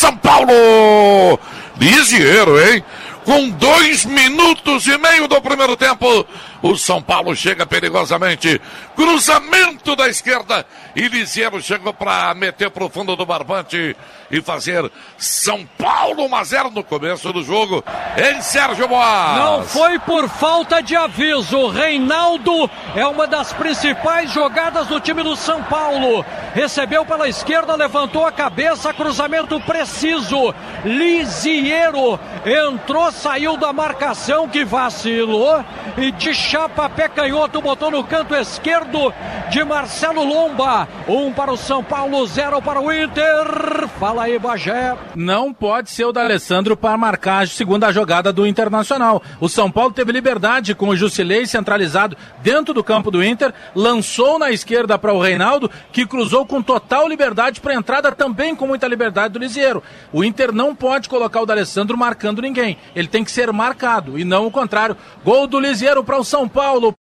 São Paulo. Lisieiro, hein? Com dois minutos e meio do primeiro tempo, o São Paulo chega perigosamente. Cruzamento da esquerda. E Lisieiro chegou para meter para o fundo do barbante e fazer São Paulo 1 a 0 no começo do jogo. Em Sérgio Boas. Não foi por falta de aviso. Reinaldo é uma das principais jogadas do time do São Paulo. Recebeu pela esquerda, levantou a cabeça, cruzamento preciso. Lisieiro entrou, saiu da marcação que vacilou e de chapa pé canhoto botou no canto esquerdo de Marcelo Lomba. Um para o São Paulo, zero para o Inter. Fala aí, Bagé. Não pode ser o da Alessandro para marcar a segunda jogada do Internacional. O São Paulo teve liberdade com o Jusilei centralizado dentro do campo do Inter, lançou na esquerda para o Reinaldo, que cruzou com total liberdade para a entrada também com muita liberdade do Lisieiro. O Inter não pode colocar o D'Alessandro marcando ninguém. Ele tem que ser marcado e não o contrário. Gol do Lisieiro para o São Paulo.